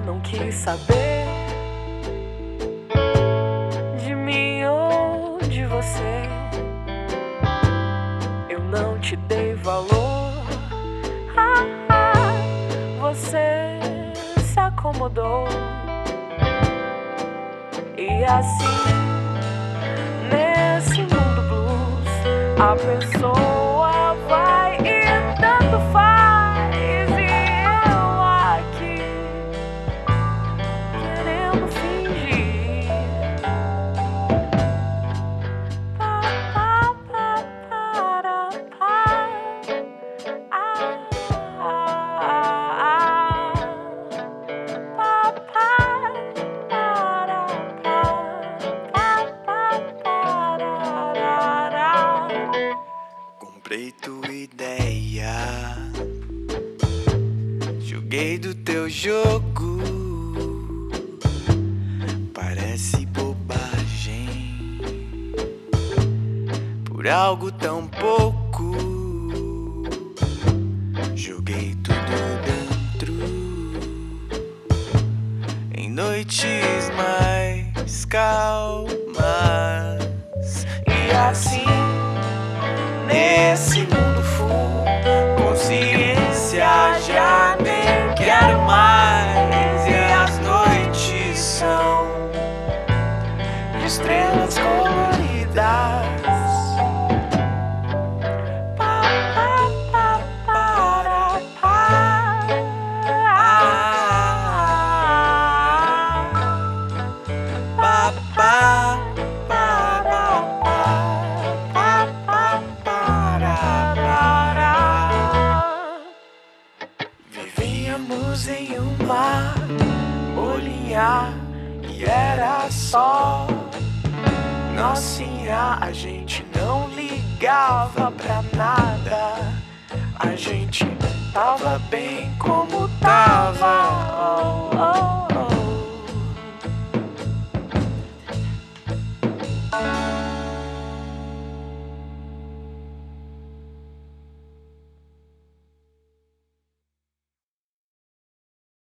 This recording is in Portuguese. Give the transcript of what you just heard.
não quis saber de mim ou de você. Eu não te dei valor. Ah, ah, você se acomodou e assim nesse mundo blues a pessoa Comprei tua ideia. Joguei do teu jogo. Parece bobagem. Por algo tão pouco. Joguei tudo dentro. Em noites mais calmas. E assim. Nesse mundo full, consciência já nem quero mais. E as noites são estrelas coloridas. Vivíamos em um mar, olhar e era só. Nocinha, a gente não ligava pra nada. A gente tava bem como tava.